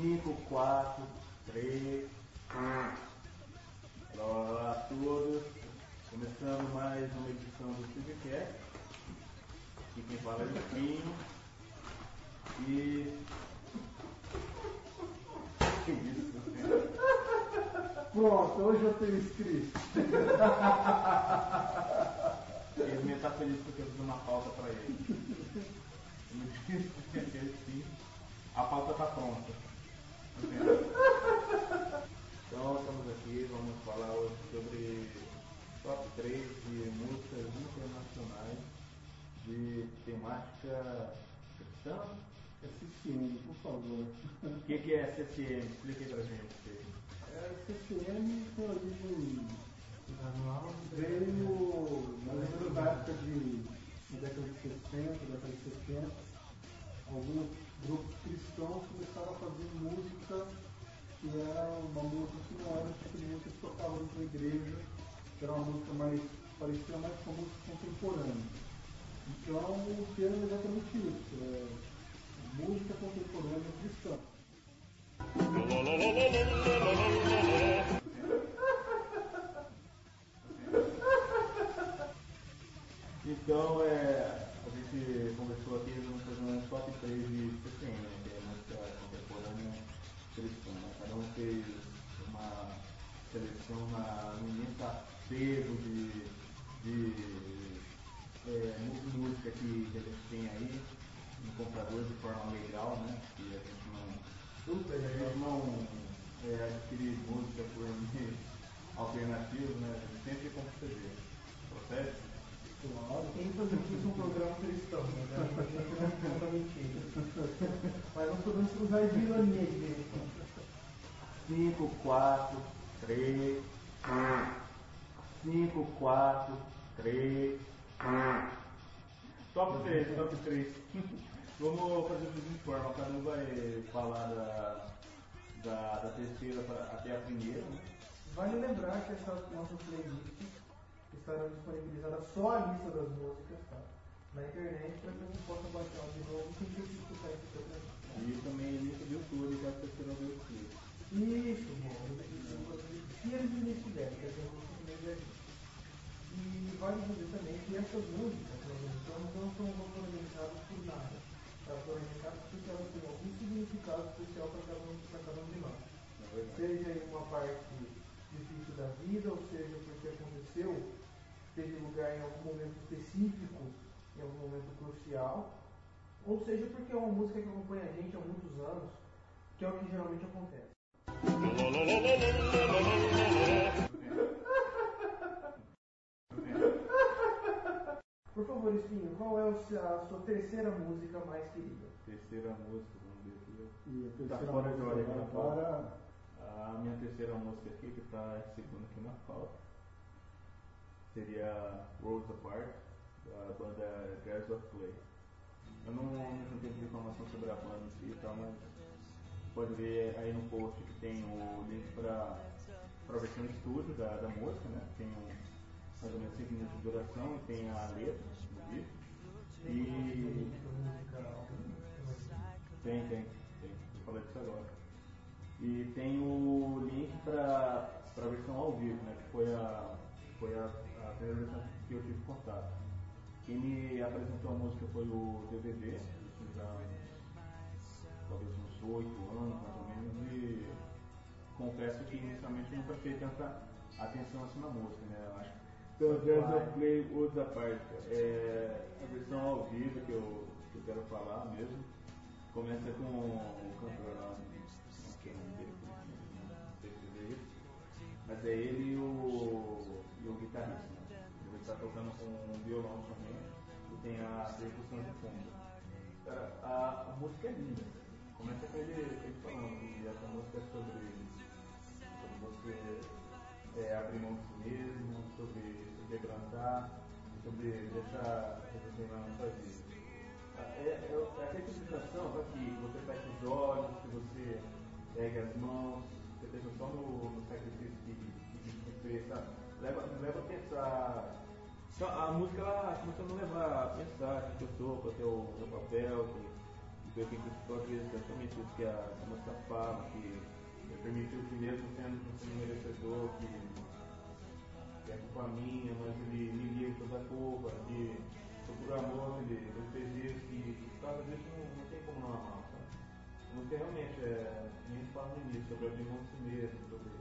5, 4, 3. Olá a todos. Começando mais uma edição do Civicast. Aqui quem fala é o Pinho. E. Que isso, Pronto, hoje eu tenho escrito. Ele está feliz porque eu fiz uma pauta para ele. Muito difícil entender sim. A pauta está pronta. Então estamos aqui, vamos falar hoje sobre top 3 de músicas internacionais de temática cristã. SCM, por favor. O que, que é CCM? Explique aí pra gente. É, CCM tem origem veio da época de na década de 60, década de 70, alguns grupos cristãos começaram a fazer música que era uma música que não era o tipo de música que tocava dentro da igreja, que era uma música mais, parecia mais com música contemporânea. Então o termo é exatamente isso, é música contemporânea cristã. Então, é, a gente conversou aqui, vamos fazer um top 3 de CCM, né, que é música contemporânea cristã. Né? Cada um fez uma seleção na, no imenso apego de, de é, música que, a gente tem aí no computador de forma legal, né? Que a gente não, a gente não é, música por meio alternativo, né? A gente sempre compra CD. Procede? Claro. Infelizmente isso é um programa cristão, né? A gente não conta mentira. Mas nós podemos usar de ironia de vez em quando. 5, 4, 3. 5, 4, 3. Top 3, top 3. Vamos fazer da seguinte forma, cada um vai falar da, da, da terceira pra, até a primeira, né? Vale lembrar que essas nossas playlists estarão disponibilizadas só a lista das músicas, tá? Na internet para que você possa baixar de novo e sentir que escutar esse programa. E também link do YouTube, vai ter do YouTube. Isso, bom. Se eles me estiverem, que é também já E vale dizer também que essas músicas que nós não são organizadas por nada. Elas foram organizadas porque elas têm algum significado especial para cada um, para cada um de nós. Seja em uma parte difícil da vida, ou seja porque aconteceu, teve lugar em algum momento específico, em algum momento crucial, ou seja porque é uma música que acompanha a gente há muitos anos, que é o que geralmente acontece. Por favor, Espinho, qual é a sua terceira música mais querida? Terceira música, vamos ver aqui. E a Tá terceira fora de ordem, agora, A minha terceira música aqui, que está segunda aqui na pauta, seria Rose Apart, da banda Girls of Clay. Eu não, não tenho informação sobre a banda em si mas pode ver aí no post que tem o link para a versão estúdio da, da música, né? Tem um, mais ou menos 5 minutos de duração e tem a letra do vídeo. E tem, tem, tem. Vou falar disso agora. E tem o link para a versão ao vivo, né? Que foi a, foi a, a primeira versão que eu tive contato. Quem me apresentou a música foi o DVD, isso já talvez uns 8 anos mais ou menos, e confesso que inicialmente eu nunca prestei tanta atenção assim na música, né? Eu acho. Então, of Play, outra parte, é a versão ao vivo que eu, que eu quero falar mesmo. Começa com o cantor lá, não sei o nome dele, não sei se isso, mas é ele e o, e o guitarrista. Está tocando com um violão também e tem a percussão de fundo. Cara, a, a música é linda. Começa com ele, ele falando que essa música é sobre, sobre você é, abrir mão de si mesmo, sobre se quebrantar, sobre deixar revolucionar na sua vida. É, é, é aquela que você fecha os olhos, que você pega as mãos, você pensa só no, no sacrifício que, que, que? Leva, leva a pensar. Então, a música ela começou a me levar a pensar que eu sou, qual é o meu papel, que foi quem criticou às vezes exatamente isso que a, música fala, que permitiu que mesmo sendo, sendo merecedor, que, que é culpa minha, mas ele me livra toda a culpa, que por amor ele, ele fez isso, e por causa disso não, não tem como não amar, sabe? Porque realmente é, a gente fala no sobre abrir mão de si mesmo, sobre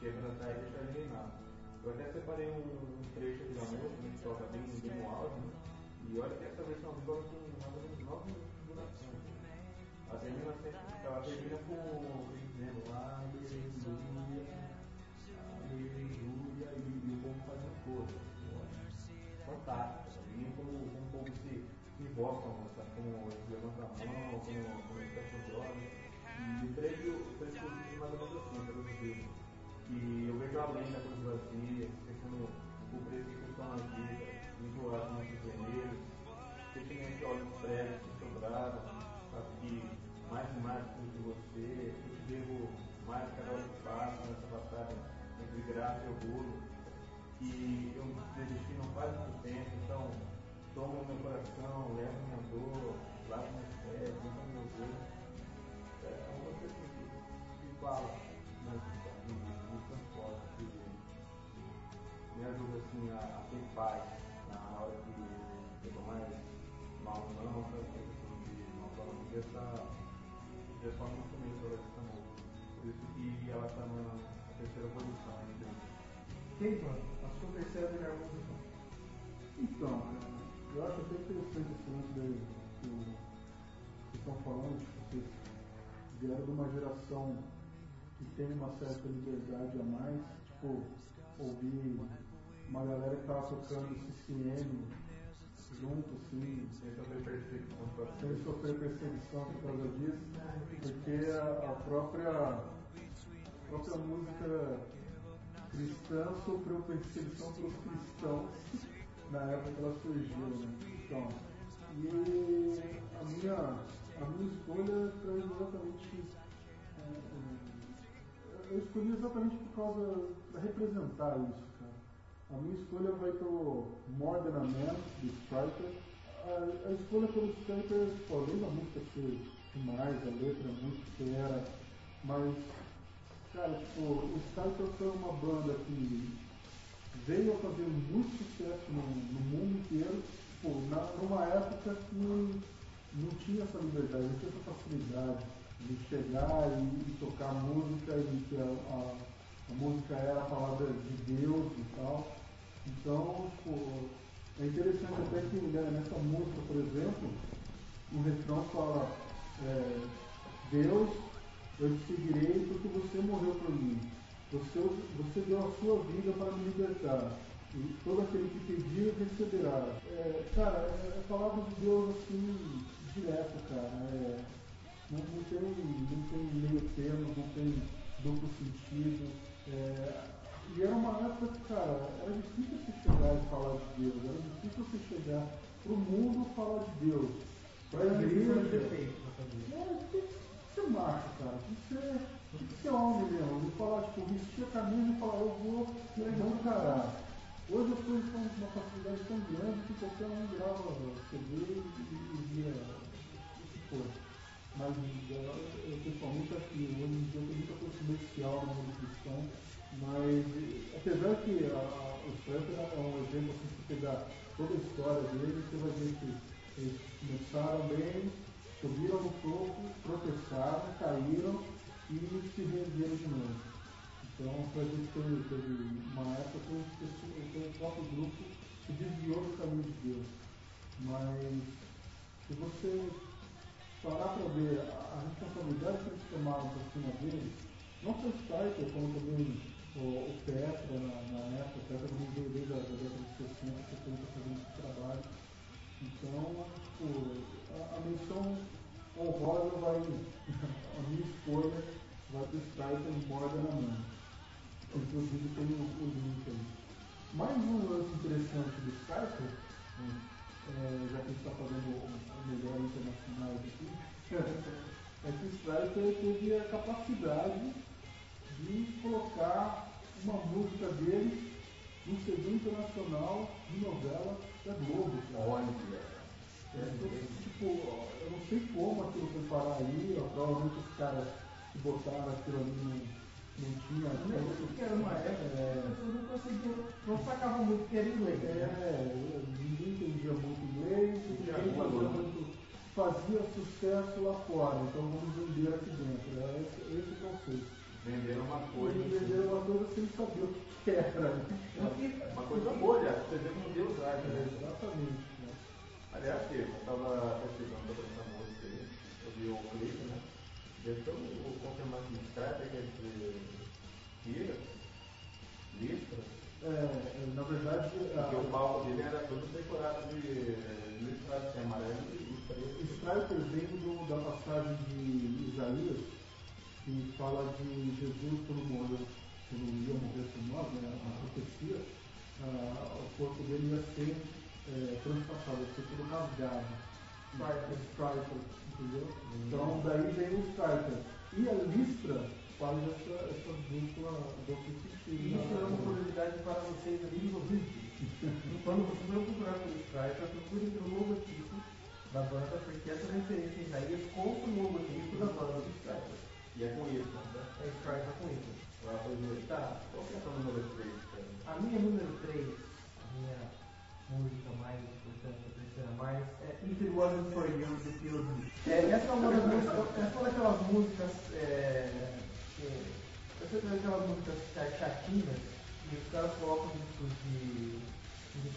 quebrantar e deixar ele reinar. Eu até separei um, trecho da música, né, que toca bem, bem no áudio, né? E olha que essa versão agora tem mais ou menos 9 minutos de duração. A termina ela termina com dizendo aleluia, aleluia, e, o povo faz um. Fantástico. E como, como o povo se, se invoca, sabe? como levanta a mão, como, como fecha os olhos. E o trecho, o trecho mais ou menos assim. Que eu vejo além da cruz vazia, pensando o preço que estão na vida, as nossos vermelhos, sentimento que olha os prédios sobraram, sabe que mais e mais preciso de você, eu te devo mais cada hora que passa nessa batalha entre graça e orgulho, que eu desisti não faz muito tempo, então toma meu coração, leva minha dor, lava meus pés, limpa meus dedos. É coisa que, que fala, ajuda assim a, a ter paz na hora que eu tô mais mal não, essa coisa assim de essa de forma muito sobre essa música. Por isso que ela está na terceira posição ainda. Keitman, a sua terceira melhor música. Então, eu acho até interessante esse lance daí que vocês estão falando, tipo, vocês vieram de uma geração que tem uma certa liberdade a mais, tipo, ouvir uma galera que estava tocando CCM junto, assim, Sem sofrer perseguição por causa disso, porque a, a própria, a própria música cristã sofreu perseguição pelos cristãos na época que ela surgiu, né? Então, e a minha, a minha escolha traz exatamente. é, é, eu escolhi exatamente por causa. para representar isso. A minha escolha vai pelo More Than a Man, do Striker. A, a escolha pelo Striker, pô, além da música ser demais, a letra é muito fera, mas, cara, tipo, o Striker foi uma banda que veio a fazer muito sucesso no, no mundo inteiro, pô, na, numa época que não tinha essa liberdade, não tinha essa facilidade de chegar e, e tocar música e que a, a, a música era a palavra de Deus e tal. Então, é interessante até que né, nessa música, por exemplo, o refrão fala é, Deus, eu te seguirei porque você morreu por mim. Você, você deu a sua vida para me libertar. E todo aquele que pedir receberá. É, cara, é, é palavra de Deus assim, direto, cara. É, não, não, tem, não tem meio termo, não tem duplo sentido. É, e era uma época que, cara, era difícil você chegar e falar de Deus, era difícil você chegar para o mundo e falar de Deus. Para a igreja. pra fazer. É, ser macho, cara. Tem que ser, tem que ser homem mesmo. E falar, tipo, vestir a camisa e falar, eu vou, eu vou encarar. Hoje as coisas estão com uma facilidade tão grande que qualquer um grava CD e, e via o que for. Mas eu, eu pessoalmente acho que hoje em dia tem muita coisa comercial no mundo cristão. Mas apesar que a, a, o Frank é um exemplo se você pegar toda a história dele, você vai ver que eles começaram bem, subiram no topo, tropeçaram, caíram e se renderam de novo. Então a gente teve, teve uma época que o próprio grupo se desviou do caminho de Deus. Mas se você parar para ver a, responsabilidade que eles tomaram por cima deles, não o Spiker, como também o, o Petra na, na época, o Petra também veio desde a da década de 60, 70 fazendo esse trabalho. Então, tipo, a, a menção honrosa vai, a minha escolha vai para o Spiker Morgan na mão. Inclusive tem o, o link aí. Mais um lance interessante do Spiker, é, já que a gente está fazendo o, o melhor internacional aqui, é que o Striker teve a capacidade de colocar uma música dele no CD internacional de novela da Globo. cara. Olha, Tipo, eu não sei como aquilo foi parar aí, ó, provavelmente os caras que botaram aquilo ali não, não tinha. Eu lembro que era uma época que as pessoas não conseguiam, não sacavam muito que era inglês. né? É, ninguém entendia muito inglês, ninguém muito. Fazia sucesso lá fora, então vamos vender aqui dentro. Era esse, esse o conceito. Venderam uma coisa. Eles venderam uma coisa sem saber o que era. né? Uma coisa boa, aliás, você vê como Deus age, É, né? exatamente. Né? Aliás, eu estava pesquisando sobre essa música aí, eu vi o clipe, né? Deve ter o confirmar que Strata quer dizer Ira, Listra, É, é, na verdade, porque o a, palco dele era todo decorado de listrado, assim, amarelo e preto. Striker vem do, da passagem de Isaías, que fala de Jesus quando morreu, quando ia morrer por nós, né, a profecia, ah, o corpo dele ia ser é, transpassado, ia ser tudo rasgado. Striker, entendeu? Então daí vem o Striker. E a listra faz essa, essa dupla, dupla E isso é uma curiosidade para vocês, amigos ouvintes. Quando vocês vão procurar por Striper, procurem pelo logotipo da banda, porque essa referência em Isaías conta o logotipo da banda do Striper. E é com isso, né? É Striper com isso. Ela foi ver. Tá. Qual que é a sua número 3, cara? A minha número 3, a minha música mais importante, a terceira mais, é If It Wasn't For You, do P.O.D. É, essa é uma das músicas, essa é uma daquelas músicas, é, que, essa é daquelas músicas cha- chatinhas, e os caras colocam discos de, de,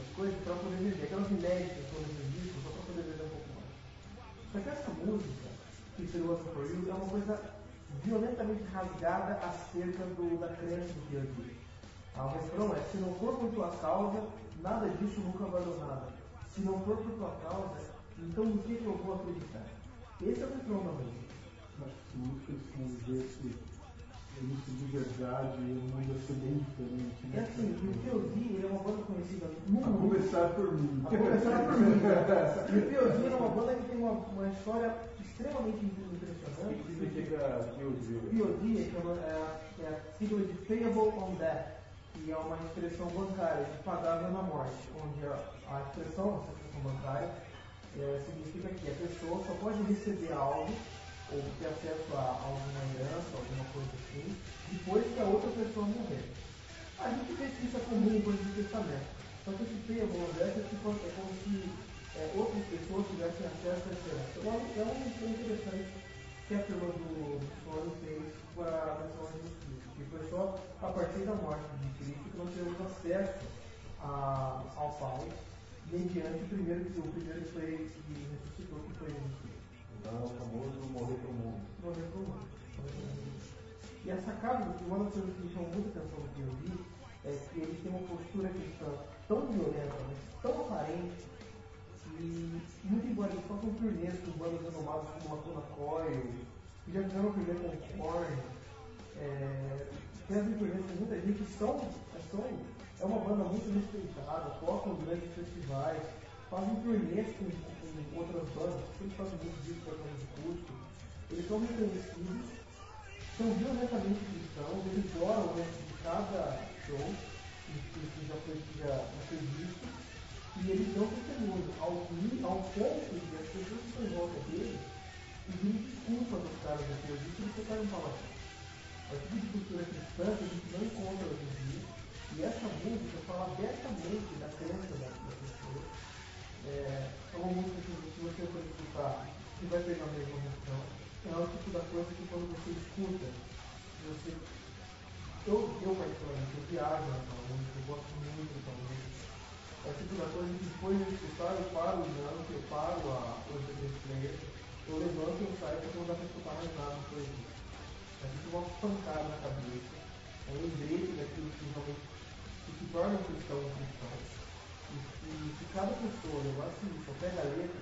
essas coisas, pra poder vender, aquelas inéditas foram esses discos, só pra poder vender um pouco mais. Só que essa música, It Wasn't For You, é uma coisa violentamente rasgada acerca do, da crença do P.O.D. Ah, o refrão é, se não for por tua causa, nada disso nunca valeu nada. Se não for por tua causa, então no que que eu vou acreditar? Esse é o. Mas se músicas com isso de verdade, o mundo ia ser bem diferente. É Né? assim, e o P.O.D. ele é uma banda conhecida no A mundo. começar por mim. A começar por mim. O P.O.D. é uma banda que tem uma, uma história extremamente O que impressionante. que significa POD? POD é, que é, uma, é, a- é a sigla de Payable on Death, que é uma expressão bancária de pagável na morte, onde a, a expressão, essa expressão bancária, é, significa que a pessoa só pode receber algo ou ter acesso a alguma herança, alguma coisa assim, depois que a outra pessoa morrer. A gente vê que isso é comum coisas de testamento. Só que esse on death é, como se é, outras pessoas tivessem acesso a essa herança. Então é um é interessante que a turma do Sony fez para a versão Cristo, que foi só a partir da morte de Cristo que nós temos acesso a, ao Pai, mediante o primeiro, o primeiro que foi que ressuscitou, que foi Jesus. Então é o famoso morrer pro mundo. Morreu por nós. E a sacada, uma das coisas que me chamou muita atenção no que eu vi, é que eles têm uma postura cristã tão violenta, mas tão aparente, e muito embora eles façam turnês com bandas renomadas como Lacuna Coil, que já fizeram turnê com o Korn, é, fazem turnês com muita gente, são, são, é uma banda muito respeitada, tocam grandes festivais, fazem turnês com, com outras bandas, sempre fazem muito disco para de custo, eles são reconhecidos, são violentamente cristãos, eles oram antes de cada show, que, já foi, já, já foi visto, e eles dão testemunho ao, ao ponto de as pessoas que estão em volta dele pedirem desculpa dos caras teologia que eles tocaram palavrão. O tipo de cultura cristã que a gente não encontra hoje em dia, e essa música fala abertamente da crença da pessoa. É, é uma música que você for escutar, você vai pegar a mesma emoção. É o tipo da coisa que quando você escuta, você eu, eu particularmente, eu viajo nessa música, eu gosto muito dessa música. É o tipo da coisa que depois de escutar, eu paro o jump, eu paro a, o MP3 player, eu levanto e eu saio porque não dá pra escutar mais nada depois disso. É tipo uma pancada na cabeça. É um lembrete daquilo que realmente que torna um cristão um cristão. E se cada pessoa levasse assim, só pega a letra,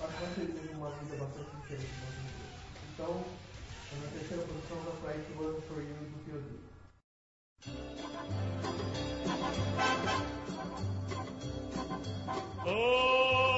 acho que vai ser uma vida bastante diferente da vida. Então, a minha terceira posição da para It Was For You do Theodore. Oh!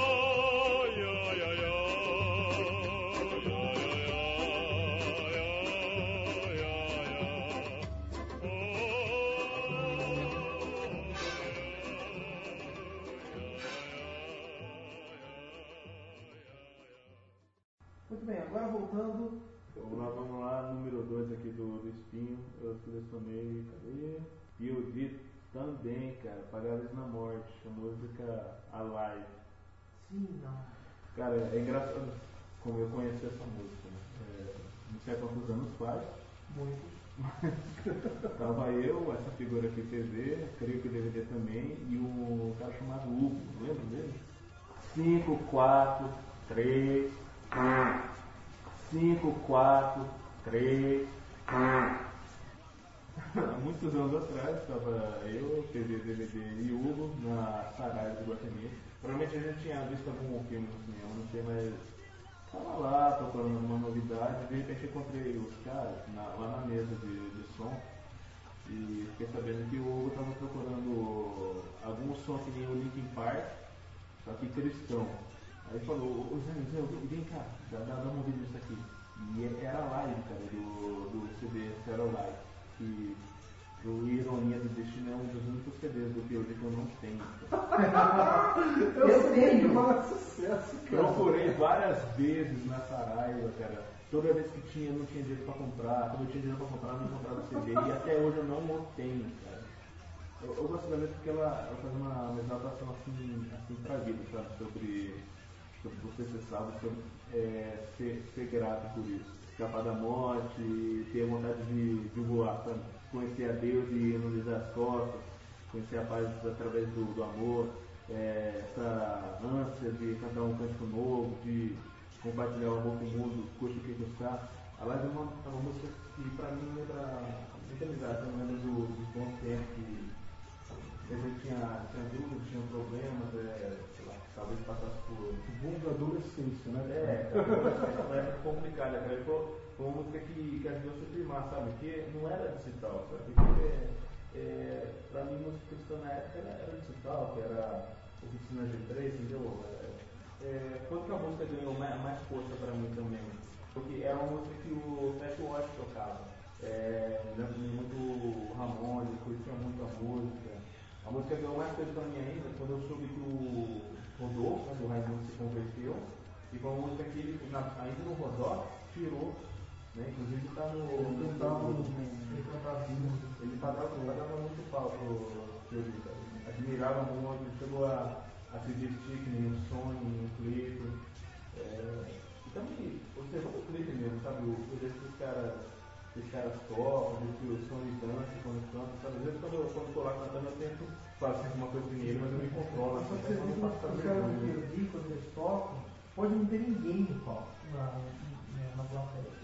Agora voltando. Vamos lá, vamos lá, número 2 aqui do, do Espinho, eu selecionei, cadê? E eu vi também, cara, Pagadas na Morte, a música Alive. Sim, não. Cara, é engraçado como eu conheci essa música, né? É, não sei quantos anos faz, Muito. Tava eu, essa figura aqui TV, creio que o DVD também, e um cara chamado Hugo, lembra dele? 5, 4, 3, 5, 4, 3. Há muitos anos atrás estava eu, TV, DVD e Hugo na Saraiva do Guatemi. Provavelmente a gente tinha visto algum filme no cinema, não sei, mas Tava lá procurando uma novidade, de repente encontrei os caras na- lá na mesa de, de som e fiquei sabendo que o Hugo estava procurando algum som que nem o Linkin Park, só que cristão. Aí ele falou, ô Zé, Zé, vem cá, dá, dá, dá uma ouvida nisso aqui. E era a live, cara, do, do CD Zero Live, que o Ironia do Destino é um dos únicos CDs do P.O.D. que eu não tenho. Eu sei tenho. fala sucesso, cara. Procurei várias vezes na Saraiva, cara. Toda vez que tinha, não tinha dinheiro pra comprar. Quando eu tinha dinheiro pra comprar, não encontrava CD. E até hoje eu não o tenho, cara. Eu, eu gosto da letra porque ela, ela faz uma, uma exaltação assim, assim pra vida, sabe? Sobre você ser salvo, sobre é, ser, ser grato por isso. Escapar da morte, ter vontade de, de voar? Conhecer a Deus e não as costas, conhecer a paz através do, do amor, é, essa ânsia de cantar um cântico novo, de compartilhar o amor com o mundo, custa o que custar. A Live é uma, é uma música que pra mim lembra muita amizade, eu lembro do, dos bons tempos que a gente tinha, tinha dúvidas, tinha problemas, é, talvez passasse por Boom da adolescência, né? é, cara, uma época complicada, cara. Ele falou, uma música que, que ajudou a se firmar, sabe? Porque não era digital, sabe? Porque é, pra mim, música cristã na época era, era digital, que era oficina G3, entendeu? É, é, quando que a música ganhou mais, mais força pra mim também? Porque era uma música que o Fat Watch tocava. É, lembro muito o Ramones, curtia muito a música. A música ganhou mais coisa pra mim ainda quando eu soube que o Rodolfo, né, do Raimundo, se converteu. E foi uma música que ele, ainda no Rodó, tirou. Né? Inclusive está no. Ele cantava no- Ele cantava. Ele pagava, muito pau pro. Admirava muito, ele chegou a, a se vestir que nem um sonho, um clipe. É, e também observando o clipe mesmo, sabe? O, o que os caras, que os caras tocam, que o som e dança quando cantam, sabe? Às vezes quando eu quando tô lá cantando eu tento fazer alguma coisa que nem ele, mas eu me controlo, Mas assim, você eu não viu que os caras do vergonha. Perdi, quando eles tocam, pode não ter ninguém no palco, na, na, na plateia. Os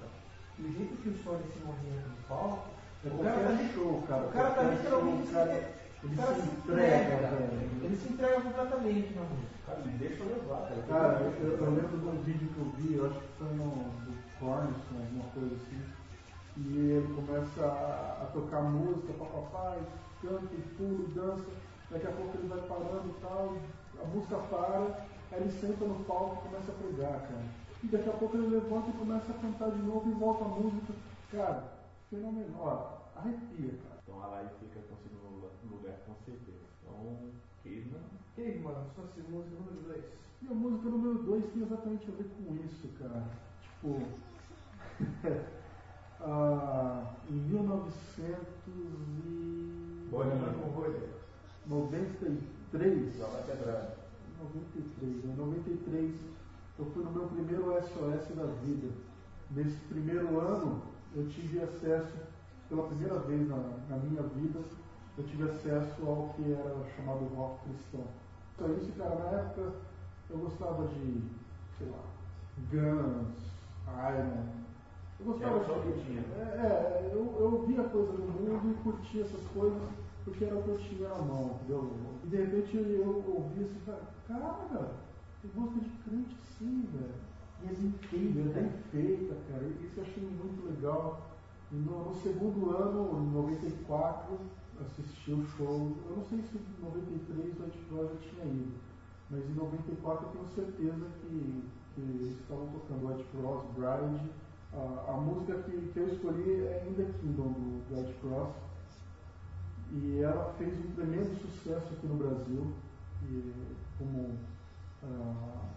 cara. E o jeito que o Sony se movimenta no palco, É o cara tá li- show, cara. O cara tá literalmente cara- se, ele cara se entrega, velho. Ele se entrega completamente na música. Cara, me deixa eu levar, cara. Cara, eu, eu- eu lembro de um vídeo que eu vi, eu acho que foi no do Cornerson, alguma coisa assim, e ele começa a, a tocar música, papapá, canta, e pula, dança, daqui a pouco ele vai parando e tal, a música para, aí ele senta no palco e começa a pregar, cara. E daqui a pouco ele levanta e começa a cantar de novo e volta a música. Cara, fenomenal, ó, arrepia, cara. Então a live fica com o segundo lugar, com certeza. Então, que não. E aí, mano, sua música número 2? E a música número 2 tem exatamente a ver com isso, cara. Tipo, ah, em 1993, Já vai quebrar. 93, em 93, eu fui no meu primeiro SOS da vida. Nesse primeiro ano, eu tive acesso, pela primeira vez na, na minha vida, eu tive acesso ao que era chamado rock cristão. Só isso, cara, na época eu gostava de, sei lá, Guns, Iron. Eu gostava Era só o de. que tinha. É, é, eu, eu via coisa do mundo e curtia essas coisas porque era o que eu tinha na mão, entendeu? E de repente eu ouvi assim, cara, tem música de crente sim, velho. E é bem feito, E é bem feita, cara. E Isso eu achei muito legal. No, no segundo ano, em 94, assisti o show. Eu não sei se em 93 o Cross já tinha ido. Mas em 94 eu tenho certeza que, que eles estavam tocando o Ed Cross, Bride. A, a música que, que eu escolhi é In The Kingdom do, do Ed Cross. E ela fez um tremendo sucesso aqui no Brasil. E como ah,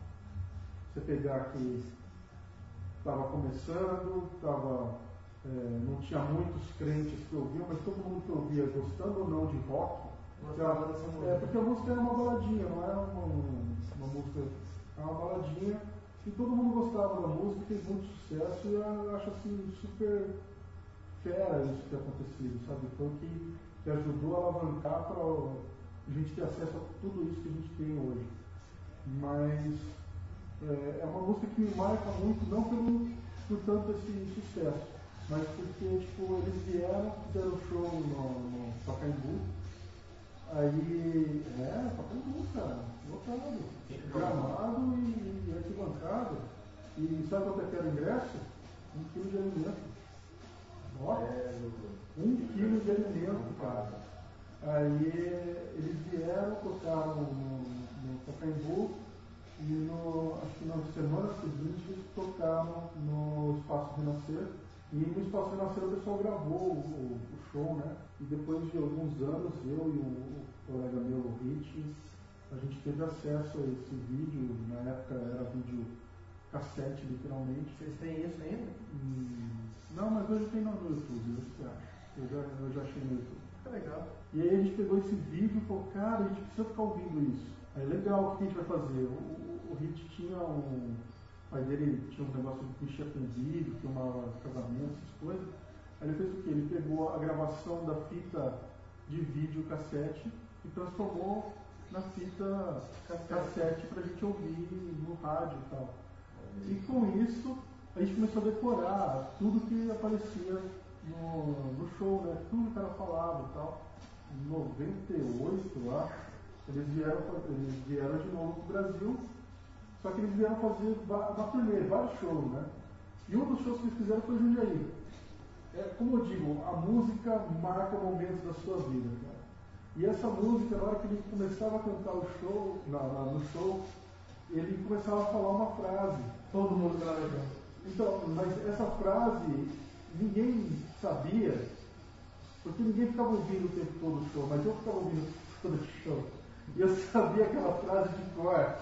você pegar aqui estava começando, tava, é, não tinha muitos crentes que ouviam, mas todo mundo que ouvia, gostando ou não de rock, é, porque a música era uma baladinha, não era uma, uma música, era uma baladinha, e todo mundo gostava da música, fez muito sucesso, e eu acho assim, super fera isso ter acontecido, sabe? Foi o que, que ajudou a alavancar para a gente ter acesso a tudo isso que a gente tem hoje. Mas é, é uma música que me marca muito, não pelo, por tanto esse sucesso, mas porque tipo, eles vieram, fizeram show no, no Pacaembu, aí, é, Pacaembu, cara, lotado, gramado e, arquibancada. E sabe quanto é que era o ingresso? Um quilo de alimento. Ó, É, um quilo de alimento, cara. Aí eles vieram, tocaram no, no Pacaembu e no, acho que na semana seguinte eles tocaram no Espaço Renascer. E no Espaço Renascer o pessoal gravou o- o show, né? E depois de alguns anos, eu e o, colega meu, o Rich, a gente teve acesso a esse vídeo, na época era vídeo cassete literalmente. Vocês têm isso ainda? Hum, Não, mas hoje tem no YouTube, eu você acha. Eu já, eu já achei no YouTube. Legal. E aí a gente pegou esse vídeo e falou, cara, a gente precisa ficar ouvindo isso. Aí legal, o que a gente vai fazer? O, o, o Hit tinha um. O pai dele tinha um negócio que mexia com vídeo, filmava casamento, essas coisas. Aí ele fez o quê? Ele pegou a gravação da fita de vídeo cassete e transformou na fita cassete pra gente ouvir no rádio e tal. E com isso, a gente começou a decorar tudo que aparecia no, no show, né? Tudo que o cara falava e tal. Em 98, eu acho, eles vieram, eles vieram de novo pro Brasil, só que eles vieram fazer uma turnê, vários shows, né? E um dos shows que eles fizeram foi Jundiaí. É, como eu digo, a música marca momentos da sua vida, cara. E essa música, na hora que ele começava a cantar o show, na- na- no show, ele começava a falar uma frase. Todo mundo grava junto. Então, mas essa frase ninguém sabia, porque ninguém ficava ouvindo o tempo todo o show, mas eu ficava ouvindo todo o show. E eu sabia aquela frase de cor.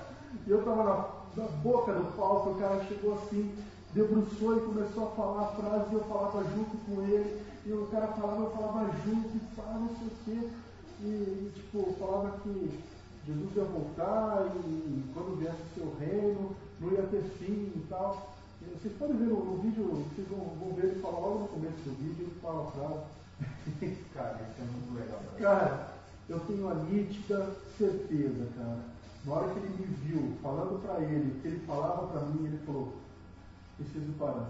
E eu estava na, na boca do palco, o cara chegou assim, debruçou e começou a falar a frase e eu falava junto com ele. E o cara falava, eu falava junto e falava não sei o quê. E, e, tipo, falava que Jesus ia voltar e quando viesse o seu reino, não ia ter fim e tal. E Vocês podem ver no, vídeo, vocês vão, vão ver ele falar logo no começo do vídeo, ele fala a frase. Cara, isso é muito legal. Cara. Cara, eu tenho a nítida certeza, cara. Na hora que ele me viu falando pra ele, que ele falava pra mim, ele falou, preciso parar.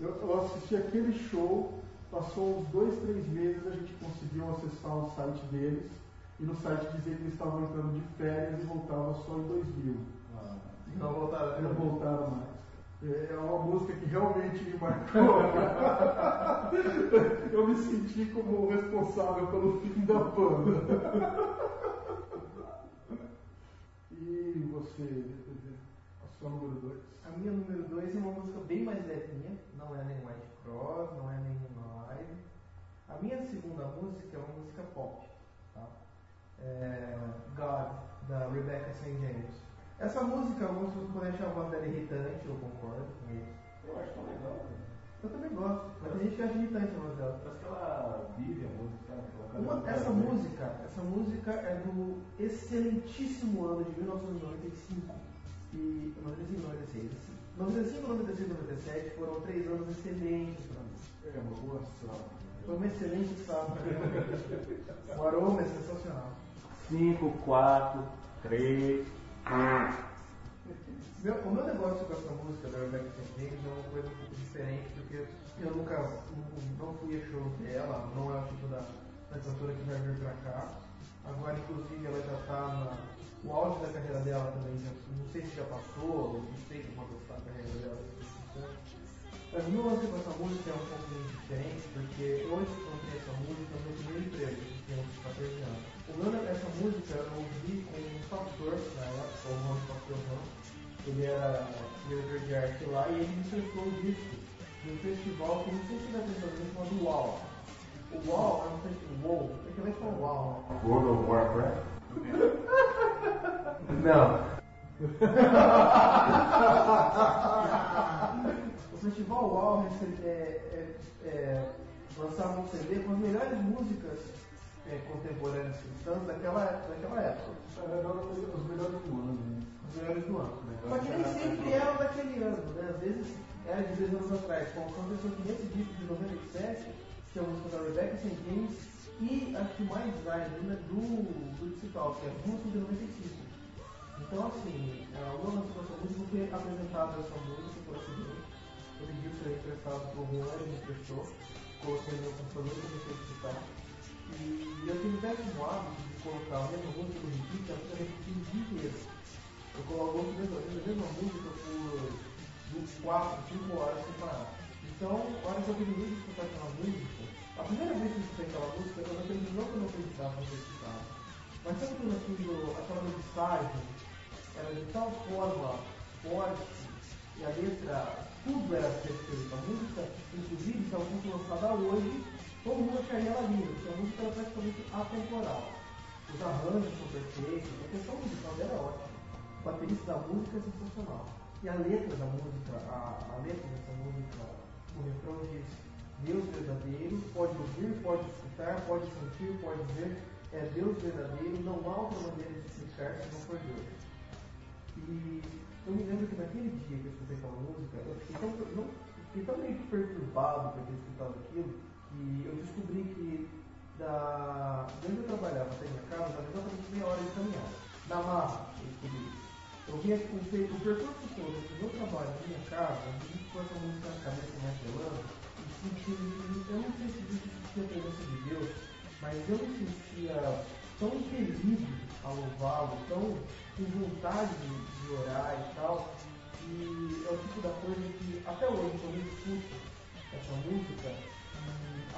Eu, eu assisti aquele show, passou uns dois, três meses, a gente conseguiu acessar o site deles, e no site dizia que eles estavam entrando de férias e voltavam só em 2000. Ah, Não voltaram. Não voltaram mais. É uma música que realmente me marcou. Eu me senti como responsável pelo fim da banda. E você, a sua número 2? A minha número 2 é uma música bem mais levinha, não é nem White Cross, não é nem uma live. A minha segunda música é uma música pop, tá? É God, da Rebecca St. James. Essa música, alguns podem achar a voz dela irritante, eu concordo com isso. eu acho tão legal, cara. Eu também gosto, mas tem gente que acha irritante a voz dela. Parece que ela vive a música, sabe? Uma- essa música, essa música é do excelentíssimo ano de 1995 e 95 96. 95, 96 e 97 foram três anos excelentes para mim. É uma boa sala. Foi uma excelente safra. o aroma é sensacional. 5, 4, 3, 1. Meu, o meu negócio com essa música da Rebecca. James é uma coisa um pouco diferente, porque eu nunca não, não fui a show dela, não é o tipo da, da cantora que vai vir pra cá. Agora, inclusive, ela já tá na. O auge da carreira dela também, já, não sei se já passou, não sei como está a carreira dela. Mas o meu lance com essa música é um pouco diferente, porque hoje eu encontrei essa música no meu primeiro emprego, que tinha uns 14 anos. O meu essa música eu ouvi pastor na época, o Ron Pastor. Ele era diretor de arte lá e ele me soltou o disco de um festival que não sei se ter fazer chamado UAU. O WoW é um festival. É que vai falar né? World of Warcraft? Não. o Festival UAU recebe- é, é, é, lançava um CD com as melhores músicas é, contemporâneas cristãs daquela, daquela época. Os melhores do ano, né? Os melhores do ano. Só que nem sempre eram daquele ano, né? Às vezes era de 10 anos atrás. Como aconteceu que nesse disco de 97, que é a música da Rebecca. James, e a que mais vai ainda do, do digital, que é música de 95. Então, assim, a uma lançou essa música, eu fui apresentado essa música por acidente. Eu pedi para ele emprestado pro Juan, ele me prestou. Coloquei no meu computador e comecei a escutar. E eu tive o péssimo hábito de colocar a mesma música no repeat, eu fico repetindo o dia inteiro. Eu coloco a mesma, a mesma música por 4, 5 horas sem parar. Então, a hora que eu terminei de escutar aquela música, a primeira vez que eu escutei aquela música, eu não acredito não que eu não eu escutava. Mas sabe quando aquilo, aquela mensagem era de tal forma forte e a letra, tudo era perfeito. A música, inclusive, se ela fosse lançada hoje, todo mundo acharia ela linda, porque a música era praticamente atemporal. Os arranjos são perfeitos, a questão musical dela é ótima. O baterista da música é sensacional. E a letra da música, a, a letra dessa música, o refrão diz Deus verdadeiro, pode ouvir, pode escutar, pode sentir, pode ver, é Deus verdadeiro, não há outra maneira de explicar se não for Deus. E eu me lembro que naquele dia que eu escutei aquela música, eu fiquei tão, não, fiquei tão meio perturbado por ter escutado aquilo, que eu descobri que da, de onde eu trabalhava até minha casa, dava exatamente meia hora de caminhada. Na marra, eu descobri isso. Eu vinha com o, pe- o percurso todo do meu trabalho na minha casa, com essa música na cabeça me apelando, e senti, eu não sei se isso sentia a presença de Deus, mas eu me sentia tão impelido a louvá-lo, tão com vontade de, de orar e tal, que é o tipo da coisa que até hoje, quando eu escuto essa música,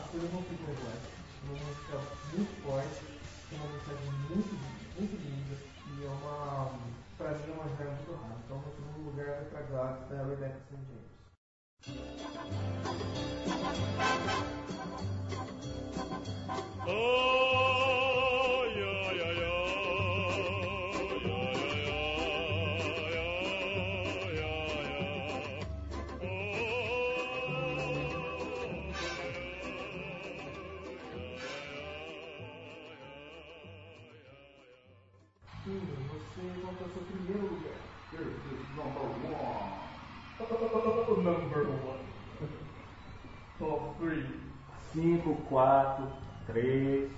as coisas ficam iguais. É uma música muito forte, tem uma mensagem muito, muito linda e é uma, pra mim, é uma joia muito rara. Então, no segundo lugar, vai pra Gladys da Rebecca St. James. Sim, Number one. Top 3. 5, 4, 3.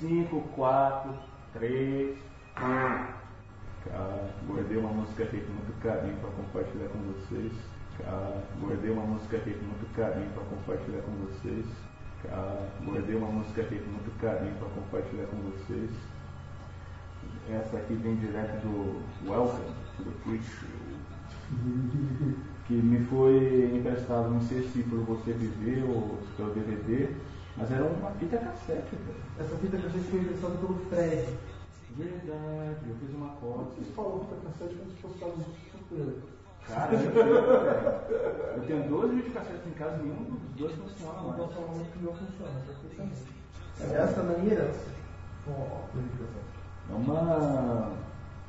5, 4, 3. Cara, guardei uma música feita com muito carinho para compartilhar com vocês. Cara, guardei uma música feita com muito carinho para compartilhar com vocês. Cara, guardei uma música feita com muito carinho para compartilhar com vocês. Essa aqui vem direto do Welcome to the Show. Que me foi emprestado, não sei se por você viver ou se pelo DVD, mas era uma fita cassete, velho. Essa fita que a gente foi emprestada pelo Fred. Verdade, eu fiz uma cópia. Vocês falam que a cassete como se fosse algo super. Cara, eu tenho- eu tenho dois videocassetes em casa, nenhum dos dois funciona Então, mais. só uma que não funciona perfeitamente. Essa herança. Ó, É uma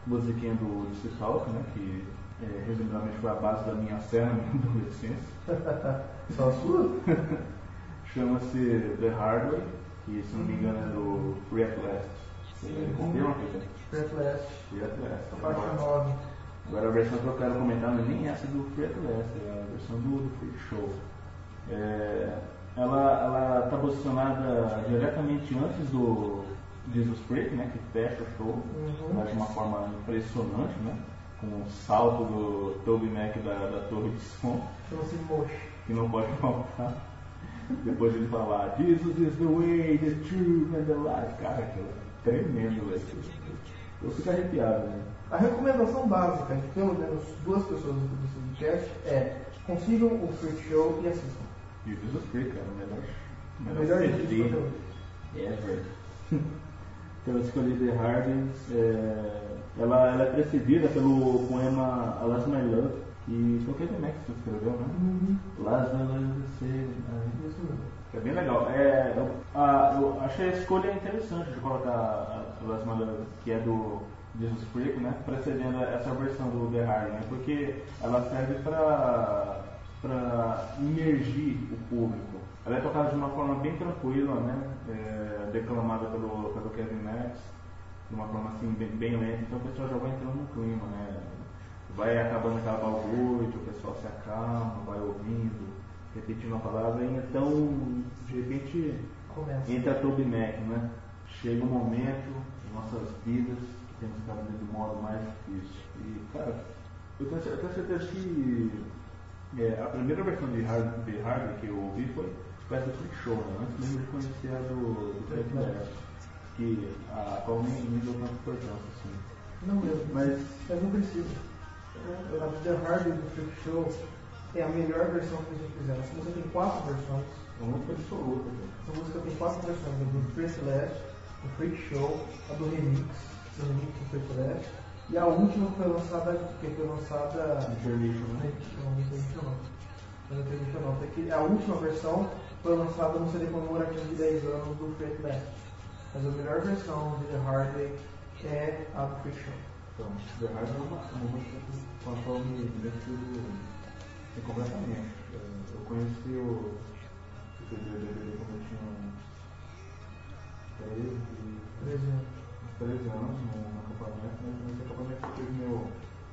musiquinha do Talk, né? Que é, resumidamente foi a base da minha fé na minha adolescência. Só a sua? Chama-se The Hard Way, que se não me engano é do Free at Last. Você Uhum. confirma, Peter? Fred Last. Free at Last. Agora, 9. agora a versão que eu quero comentar não é nem essa do Free at Last, é a versão do, do Free Show. É, ela está posicionada diretamente antes do Jesus Freak, né? Que fecha o show, Uhum. mas de uma forma impressionante, né? Com o salto do Toby Mac da, da torre de som. Chama-se Mosh. que não pode faltar. Depois ele falar, Jesus is the way, the truth and the life. Cara, aquilo é tremendo, velho. Eu fico arrepiado, né? A recomendação básica de pelo menos duas pessoas do podcast é consigam o Freak Show e assistam. Jesus Freak, cara, o melhor, o melhor melhor CD disco ever. Então eu escolhi The Hardens. é, ela, ela é precedida pelo poema A Lost My Love, que foi o Kevin Max que escreveu, né? Uhum. Las Velas de Ser. Isso mesmo. Que é bem legal. É, eu, a, eu achei a escolha interessante de colocar a Las Velas, que é do Jesus Freak, né? Precedendo essa versão do The Harlem, né? Porque ela serve para para imergir o público. Ela é tocada de uma forma bem tranquila, né? É, declamada pelo, pelo Kevin Max, de uma forma assim bem, bem lenta, então o pessoal já vai entrando no clima, né? Vai acabando aquela balbúrdia, o pessoal se acalma, vai ouvindo, repetindo a palavra, e então, de repente, Começa. entra a Toby Mac, né? Chega um momento em nossas vidas que temos que estar do modo mais difícil. E, cara, eu tenho, eu tenho certeza que é, a primeira versão de Hard, de Hard que eu ouvi foi essa Freak Show, né? antes mesmo de conhecer a do, do que a qual nem, nem deu tanta importância assim. Não mesmo. Mas Mas não precisa. A The Hard do Freak Show é a melhor versão que eles fizeram. Essa música tem quatro versões. é muito absoluta. cara. Essa música tem quatro versões. A do Free Celeste, do Freak Show, a do Remix, do Remix do Free Celeste. E a última foi lançada, que foi lançada Intermission, né? Tem que- A última versão foi lançada no CD comemorativo de 10 anos do Freak Celeste. Mas a melhor versão de The Hard Way é a do Show. Então, The Hard é uma, uma música que- qual eu me identifico assim, completamente. É, Eu conheci o CD dele quando eu tinha uns 13, 13 anos. uns 13 anos no, no acampamento, mas nesse acampamento eu tive meu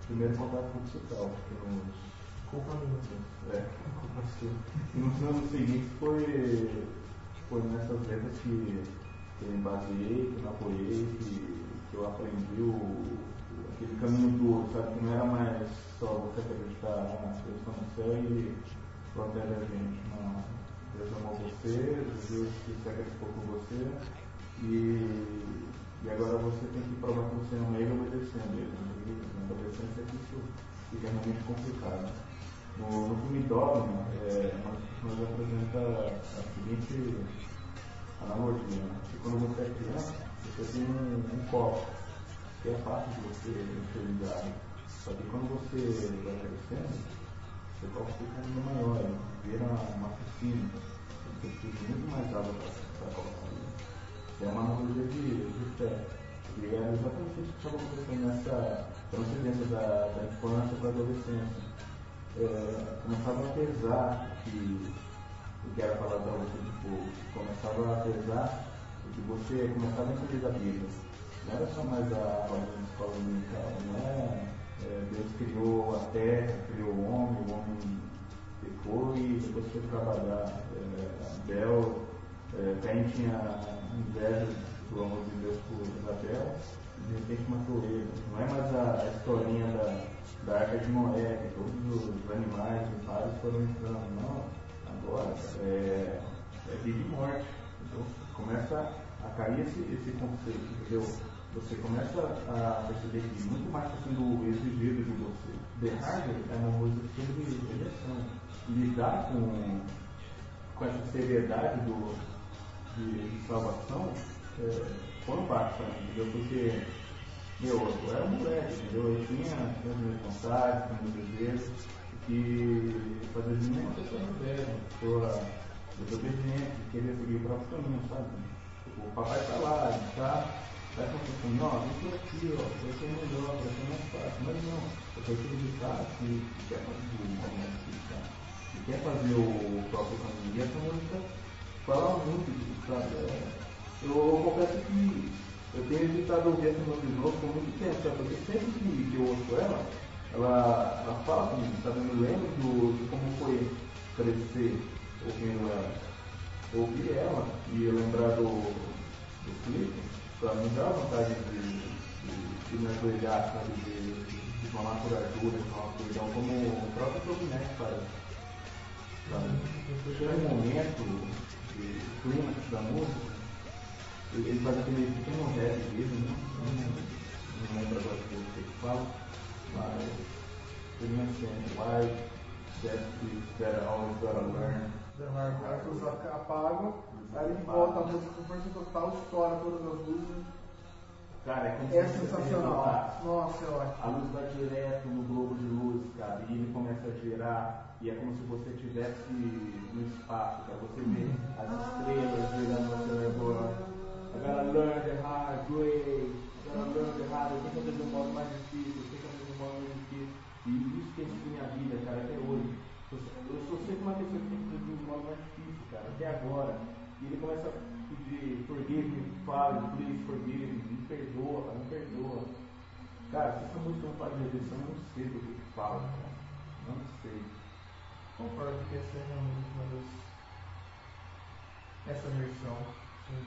primeiro contato com o porque nos Culpa minha. é, culpa sua. E nos anos seguintes foi, foi nessas letras que, que eu me baseei, que eu apoiei, que, que eu aprendi o, aquele caminho duro, sabe? Que não era mais só você acreditar nas coisas estão no céu e protege a gente. Não. Deus amou você, Deus se sacrificou por você e, e agora você tem que provar que você ama ele obedecendo ele. E na adolescência isso fica realmente complicado. No, no filme Dogma, é, nós, nós apresenta a seguinte analogia. Né? Que quando você é criança, você tem um, um copo, que é fácil de você utilizar. Só que quando você vai crescendo, seu copo fica ainda maior, ele vira uma piscina. Você precisa de muito mais água para colocar ali. É uma analogia de, de fé. E é exatamente isso que estava acontecendo nessa transcendência da, da infância para a adolescência é, começava a pesar que, que era falado para você fogo, começava a pesar o que você começava a entender da Bíblia. Não era só mais a de escola dominical, não é, é Deus criou a terra, criou o homem, o homem pecou e depois foi trabalhar. É, Abel, é, Caim tinha inveja do amor de Deus por Isabel, e de repente matou ele. Não é mais a, a historinha da, da arca de Noé, que todos os animais, os pares foram entrando. Não, agora é, é vida e morte. Então começa a cair esse, esse conceito, entendeu? Você começa a perceber que muito mais está sendo exigido de você. The é uma música sobre eleição. Lidar com, com essa seriedade do, de, de salvação é, foi um mim, entendeu? Porque meu, eu era um moleque, entendeu? Eu tinha, tinha as minhas vontades, meus desejos, e fazer de mim uma pessoa rebelde, uma pessoa desobediente, que seguir o próprio caminho, sabe? Tipo, o papai tá lá, ele tá, tá pensando, ó, vem por aqui, ó, vai ser melhor, vai ser mais fácil, mas não, eu tô acreditar que, que quer fazer o caminho, tá? que quer fazer o próprio caminho, e essa música fala muito disso, sabe? É, eu confesso que eu tenho evitado ouvir essa música de novo por muito tempo, sabe? Porque sempre que, que eu ouço ela, ela, ela fala comigo, sabe? Eu me lembro do, de como foi crescer ouvindo ela. Eu ouvi ela e lembrar do, do clipe, pra me dar vontade de, de, de me ajoelhar, sabe? De, de clamar por ajuda, de clamar por perdão, como o próprio Tobinex faz. Sabe? Chega um momento de clímax da música, ele faz aquele pequeno rap dele, né? Eu não, não lembro agora o que ele fala, ele menciona why that is that I always gotta learn. As luzes apagam, aí ele volta a música com força total, estoura todas as luzes. Cara, é como se É você sensacional. Nossa, é ótimo. A luz vai direto no globo de luz, cara, e ele olhar e é como se você estivesse no espaço, para você ver as estrelas brilhando ao seu redor. I gotta learn the hard way, I gotta learn the hard way. Tem que fazer um modo mais difícil, E isso tem sido minha vida, cara, até hoje. Eu sou sempre uma pessoa que tem que fazer um modo mais difícil, cara, até agora. E ele começa a pedir, forgive me, Father, please forgive me, me perdoa, me perdoa. Cara, se essa música não faz redenção, eu não sei do que fala, cara. Não sei. Concordo que essa é realmente uma das. Essa versão sim,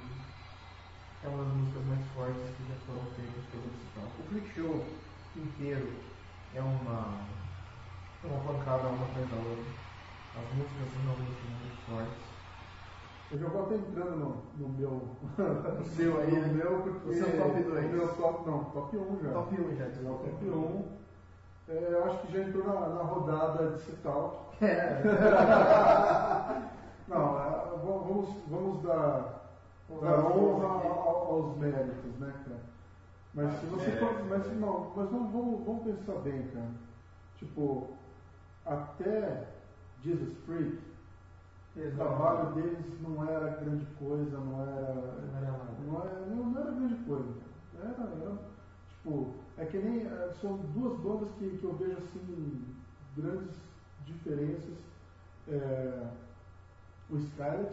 é uma das músicas mais fortes que já foram feitas pelo Citão. O clip show inteiro é uma. é uma pancada uma atrás da outra. As músicas são realmente muito fortes. Eu já vou até entrando no, no meu. O seu aí, no né? meu, porque. O seu top dois. O meu top. Não, top 1 já. Top 1 já, É o top 1. É, eu acho que já entrou na, na rodada de cital. É. Não, é, va- vamos, vamos dar, Vamos dar honra aos méritos, né? Mas se você méritos, mas não, mas vamos, vamos, vamos pensar bem, cara. Tipo, até Jesus Freak, o trabalho deles não era grande coisa, não era. Não era. Não era, não, era grande coisa. cara. Era, era, tipo, é que nem. eh, São duas bandas que, que eu vejo assim, grandes diferenças. É, o Scarlet,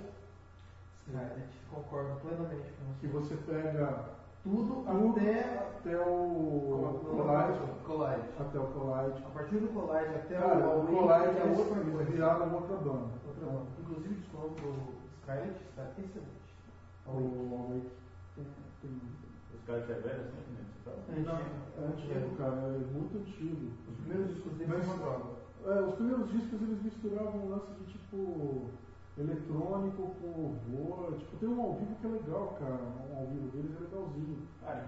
Scarlett, concordo plenamente com que você. você pega Tudo até. até o Collide. Collide. Até o Collide. A partir do Collide até Cara, o o Collide é eles, outra coisa. viraram outra banda. Outra banda. Inclusive, o disco do Scarlett está excelente. O Awake tem, tem Os caras que é velho assim, né? É Não, antigo. é antigo, cara, é muito antigo. Os primeiros discos dele Mas- uma. É, os primeiros discos eles misturavam um lance de tipo eletrônico com horror. Tipo, tem um ao vivo que é legal, cara. Um ao vivo deles é legalzinho.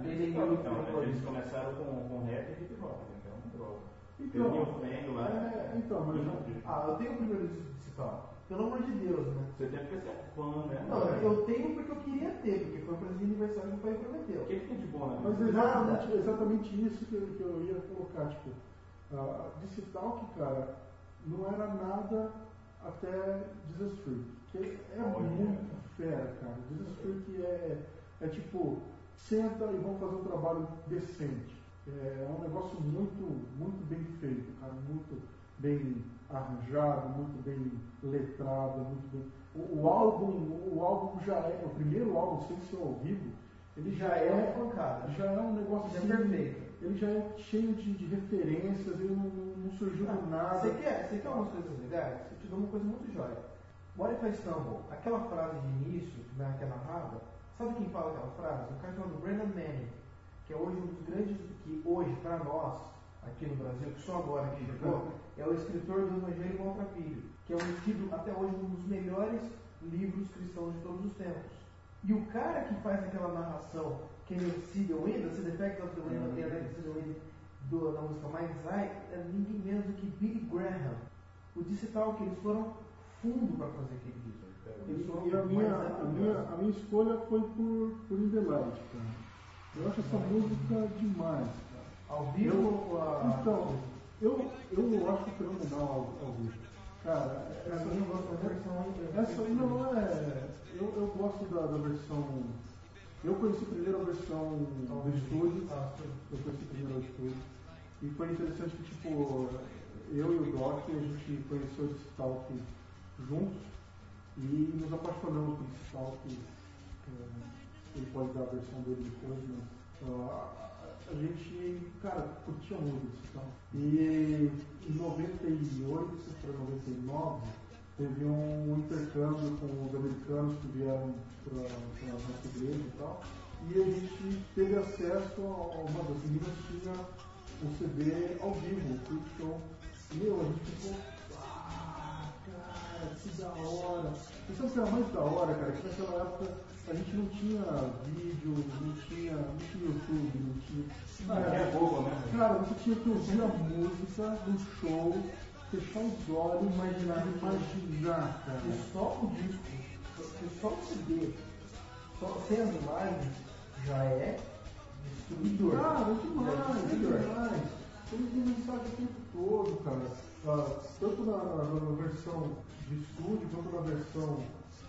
Ele eles, então, o- eles começaram com, com rap e hip hop, né? Que é uma droga. Então, Flamengo lá. é, então, mas Não, Ah, eu tenho o primeiro disco de Cital. Pelo amor de Deus, né? Você deve ter ser fã, né? Não, eu tenho porque eu queria ter, porque foi o presente de aniversário que o pai prometeu. O que que tem de bom na Mas é vida? exatamente, exatamente isso que eu, que eu ia colocar, tipo, uh, Disc Talk, cara, não era nada até Jesus Freak, que é Olha. muito fera, cara. Jesus Freak é, é tipo, senta e vamos fazer um trabalho decente. É um negócio muito, muito bem feito, cara, muito bem arranjado, muito bem letrado, muito bem. O, o álbum, o álbum já é, o primeiro álbum sem ser ao vivo, ele já é uma pancada. já é um negócio Já é assim, perfeito. Ele já é cheio de, de referências, ele não, não- surgiu do nada. Ah, Você quer, você quer umas coisas legais? Eu te dou uma coisa muito jóia. What if I stumble? Aquela frase de início que dá- que é narrada, sabe quem fala aquela frase? O cara chamado Brennan Manning, que é hoje um dos grandes, que hoje, para nós, aqui no Brasil, que só agora que chegou, é o escritor do Evangelho Maltrapilho, que é um tido até hoje um dos melhores livros cristãos de todos os tempos. E o cara que faz aquela narração, que the Wind, See the Effect of the Wind, Uhum. the Wind, do, da música Mind's Eye, é ninguém menos do que Billy Graham. O disse tal que eles foram fundo para fazer aquele disco. Eles foram E a minha, a, minha, a minha escolha foi por, por In The Light, cara. Eu acho essa música demais, cara. Ao vivo a... Então, eu, eu acho fenomenal ao, ao vivo. Cara, essa, eu gosto da versão... essa não é. Eu, eu gosto da, da versão. Eu conheci primeiro a versão do estúdio. Ah. Eu conheci primeiro o estúdio. E foi interessante que, tipo, eu e o Doc, a gente conheceu esse Talk juntos e nos apaixonamos por esse Talk. É, ele pode dar a versão dele depois, mas ah, a gente, cara, curtia muito Talk. E em 98 para 99 teve um intercâmbio com os americanos que vieram para a nossa igreja e tal. E a gente teve acesso a uma das meninas tinha um CD ao vivo, um show. Meu, a gente ficou, ah, cara, que da hora. E sabe o que era mais da hora, cara? Que naquela época a gente não tinha vídeo, não tinha, não tinha YouTube, não tinha. Não, é Google, né? Cara, você tinha que ouvir a música do show, fechar os olhos, Imaginar. imaginar, cara. E só o disco, só o CD, só sem as imagens, já é destruidor. Cara, é demais, destruidor. demais. Ele tem mensagem o tempo todo, cara. Ah, tanto na, na, na, versão de estúdio quanto na versão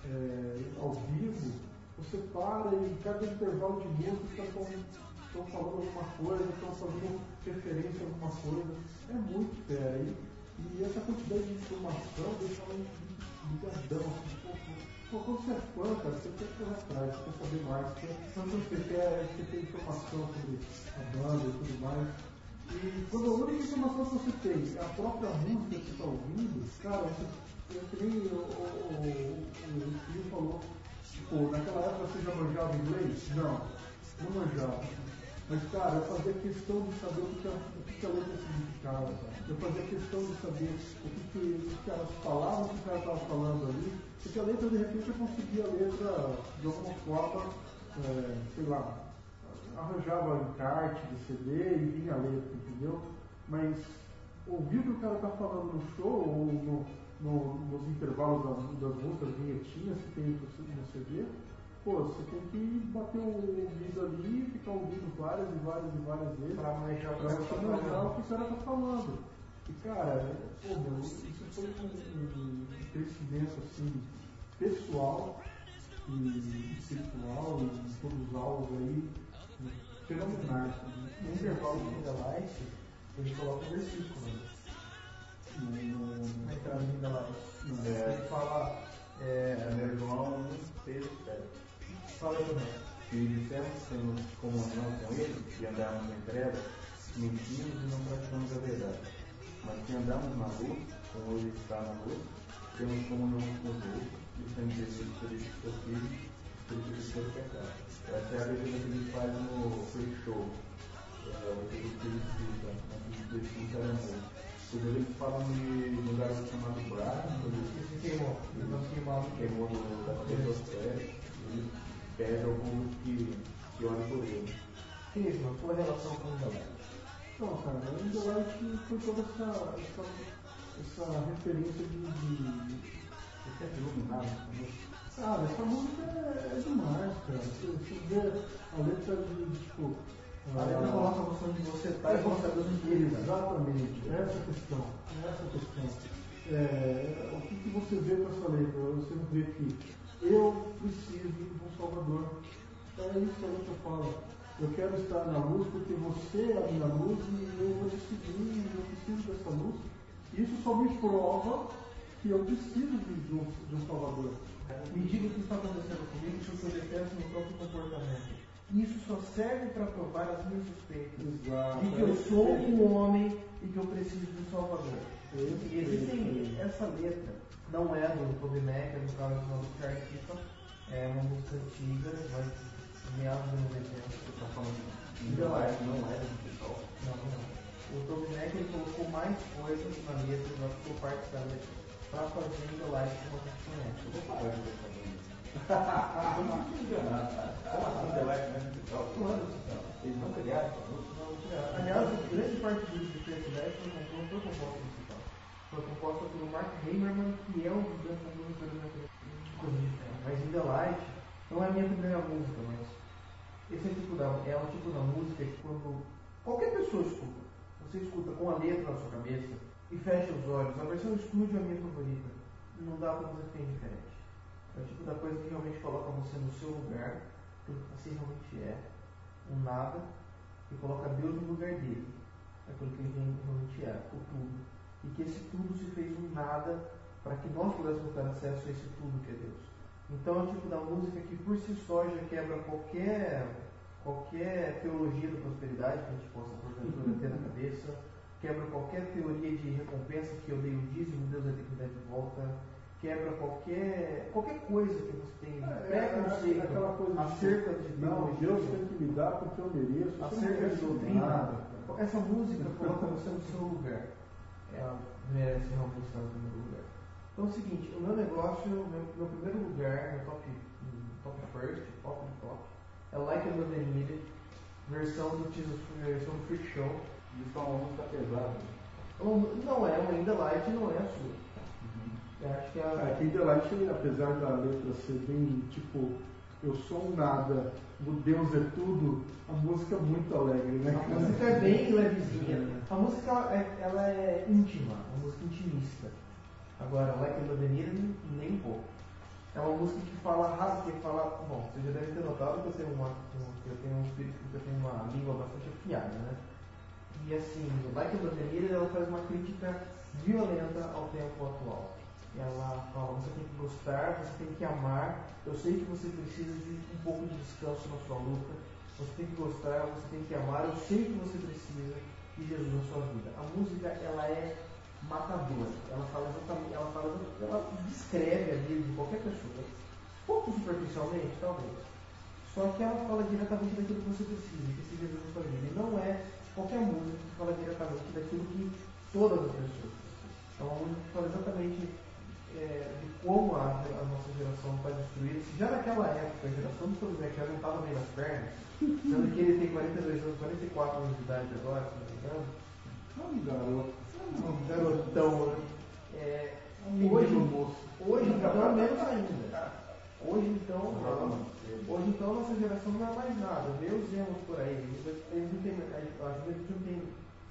é, ao vivo, você para e cada intervalo de música estão, falando alguma coisa, estão fazendo referência a alguma coisa. É muito fera. E, e essa quantidade de informação deixa gente ligadão, assim, pô, quando você é fã, cara, você quer correr atrás, você quer saber mais, você, você quer, você tem informação sobre a banda e tudo mais. E quando a única informação que você tem é a própria música que você está ouvindo, cara, que nem o, o, o, o filho falou, tipo, naquela época você já manjava inglês? Não, não manjava. Mas, cara, eu fazia questão de saber o que, a, o que a letra significava, Eu fazia questão de saber o que, que, que as palavras que o cara estava falando ali, porque a letra, de repente, eu conseguia a letra de alguma forma, é, sei lá, arranjava encarte de CD e vinha a letra, entendeu? Mas ouvir o que o cara está falando no show ou no, no, nos intervalos das, das músicas, vinhetinhas que tem no CD, pô, você tem que bater o ouvido ali e ficar ouvindo várias e várias e várias vezes pra você manjar o que o cara está falando. E cara, pô, meu, isso foi um, um crescimento assim, pessoal e espiritual e todos os aulas aí fenomenais. No intervalo do Linda Light, ele coloca um versículo né? no, na entrada do Linda Light. É. Ele fala. É, é 1, 6, 7. Fala aí também. E dissemos que temos comunhão com ele, e andarmos em trevas, mentimos e não praticamos a verdade. Mas se andamos na luz, como ele está na luz, temos comunhão com os outros, e o sangue de Jesus purifica o purifica todo pecado. Essa é a leitura que ele faz no Free Show. É, o que ele cita, antes de discurso era amor. Por eles falam de um garoto chamado Brian, Ele se queimou. Ele não se queimava. queimou no da Pentosfera, ele pede ao povo que, que ore por ele. Crisma, sua relação com o Light. Não, cara, o Linda Light foi toda essa, essa, essa referência de, de Você é iluminado, né? Cara, essa música é, demais, cara. Você, vê a letra de, tipo. A letra coloca a noção de você estar e você Deus inteiro. Exatamente, essa questão. Essa questão. É, o que, que você vê com essa letra? Você vê que eu preciso de um Salvador. É isso que a letra fala. Eu quero estar na luz porque você é a minha luz e eu vou te seguir, eu preciso dessa luz. Isso só me prova que eu preciso de, um, de um Salvador. Me diga o que está acontecendo comigo se eu detesto meu próprio comportamento. Isso só serve para provar as minhas suspeitas. Exato. De que eu sou um homem e que eu preciso de um Salvador. E existem essa letra, não é do Toby Mac, é do caso do Charlie Clifton, é uma música antiga, mas meados dos anos 80. Você está falando de Linda Light, não é do pessoal. Não, não. O Toby Mac ele colocou mais coisas na letra, já ficou parte da letra, para fazer ainda live como a gente conhece. Eu vou parar de essa banda. Eu não enganar, cara. Como assim Light não é do pessoal? Quando, então? Eles não criaram essa música? Não, não. Aliás, grande parte do foi, não foi composta musical. Foi composta pelo Mark Hamerman, que é um dos compositores da diferente. Mas In The Light não é a minha primeira música, mas esse é, tipo da, é um tipo da música que quando qualquer pessoa escuta, você escuta com a letra na sua cabeça e fecha os olhos, a versão estúdio é a minha favorita. Não dá pra que tem diferente. É o tipo da coisa que realmente coloca você no seu lugar, tudo que você realmente é, um nada, e coloca Deus no lugar dele. Aquilo que ele realmente é, o tudo. E que esse tudo se fez um nada para que nós pudéssemos ter acesso a esse tudo que é Deus. Então é o tipo da música que por si só já quebra qualquer, qualquer teologia da prosperidade que a gente possa porventura ter na cabeça, quebra qualquer teoria de recompensa que eu dei o dízimo, Deus vai ter que dar de volta, quebra qualquer, qualquer coisa que você tem preconceito é aquela coisa de- acerca de Não, teologia. Deus tem que me dar porque eu mereço. Acerca não de doutrina, essa música coloca você no seu lugar. Ela merece realmente estar no primeiro lugar. Então é o seguinte, o meu negócio, meu, meu primeiro lugar, meu top, top first, top do top, é Like a Brother Needed, versão do Jesus, versão do Freak Show. Isso é uma música pesada. Não, é uma ainda light, não é a sua. Eu acho que é a. É, que The Light, apesar da letra ser bem, tipo, eu sou um nada, o Deus é tudo, a música é muito alegre, né? A música é bem levezinha. A música ela é, ela é íntima, uma música intimista. Agora, Like a Bandeira, nem um pouco. É uma música que fala rápido, que fala. Bom, você já deve ter notado que eu tenho uma, que eu tenho um espírito, que eu tenho uma língua bastante afiada, né? E assim, Like a ela faz uma crítica violenta ao tempo atual. Ela fala, você tem que gostar, você tem que amar. Eu sei que você precisa de um pouco de descanso na sua luta. Você tem que gostar, você tem que amar. Eu sei que você precisa de Jesus na sua vida. A música, ela é matadora. Ela fala exatamente, ela fala, ela descreve a vida de qualquer pessoa. Pouco superficialmente, talvez. Só que ela fala diretamente daquilo que você precisa, que esse Jesus na sua vida. E não é qualquer música que fala diretamente daquilo que todas as pessoas precisam. Uma música que fala exatamente é, de como a, a, nossa geração está destruída. Já naquela época a geração do Tomé já não estava bem nas pernas, sendo que ele tem 42 anos, 44 anos de idade agora, se não me engano. É um garoto. Um garotão. É, hoje, hoje então, menos ainda. Hoje então, hoje então nossa geração não é mais nada. Vê os emos por aí. Eles não têm, a juventude não tem.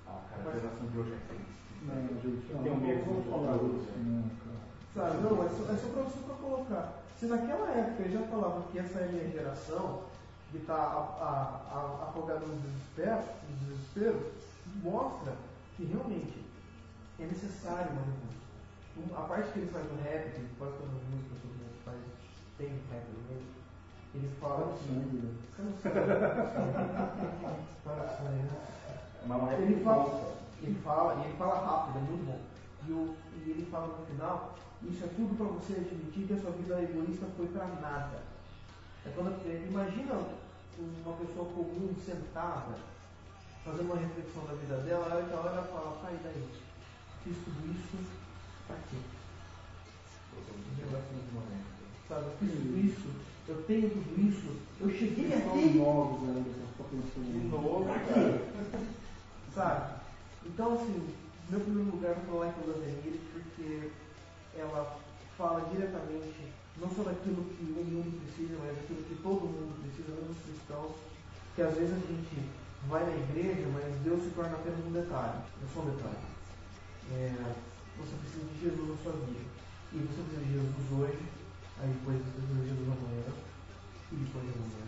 Ah, a geração de hoje é não, Tem um medo falar não, cara. Sabe, não, é só, é só para você pra colocar. Se naquela época eu já falava que essa é a minha geração, de estar tá afogado no desespero, no desespero, mostra que realmente é necessário uma revolução. A parte que ele faz no rap, que quase todas as músicas que ele faz tem rap no meio, ele fala Para que. né? Né? É Ele fala, ele fala, e ele fala rápido, é muito bom. E, o, e ele fala no final, isso é tudo para você admitir que a sua vida egoísta foi para nada. É quando, imagina uma pessoa comum sentada, fazendo uma reflexão da vida dela, ela que hora ela fala, tá, e daí? Fiz tudo isso para quê? Sabe, eu fiz tudo isso, eu tenho tudo isso, eu cheguei aqui. novos ainda, tô pensando De novo, cara. Sabe? Então, assim, meu primeiro lugar vou falar com a Dandenire porque ela fala diretamente, não só daquilo que o mundo precisa, mas daquilo que todo mundo precisa, mesmo os cristãos, que às vezes a gente vai na igreja, mas Deus se torna apenas um detalhe, é só um detalhe. É, você precisa de Jesus na sua vida. E você precisa de Jesus hoje, aí depois você precisa de Jesus amanhã, e depois de amanhã.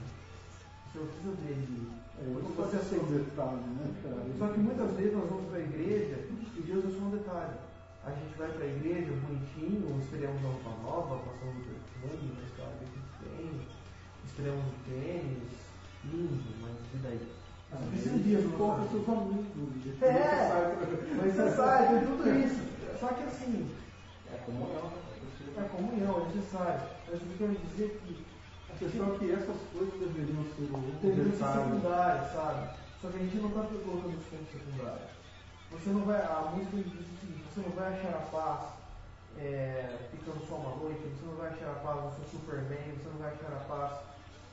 Você não precisa dele É, isso pode ser um detalhe, né, cara? só que muitas vezes nós vamos para a igreja e Deus é só um detalhe. A gente vai para a igreja bonitinho, estreamos uma roupa nova, passamos o perfume, mas claro que a gente tem, estreamos o tênis, lindo, mas e daí? Ah, Você precisa isso disso, não seus amigos. de- É, mas você sabe, tem tudo isso. Só que assim, É comunhão, né? É comunhão, é necessário. Mas eu quero dizer que A questão é que essas coisas deveriam ser secundárias, sabe? Só que a gente não está colocando isso como secundário. Você não vai, a música diz o seguinte, você não vai achar a paz é, ficando só uma noite, você não vai achar a paz no seu Superman, você não vai achar a paz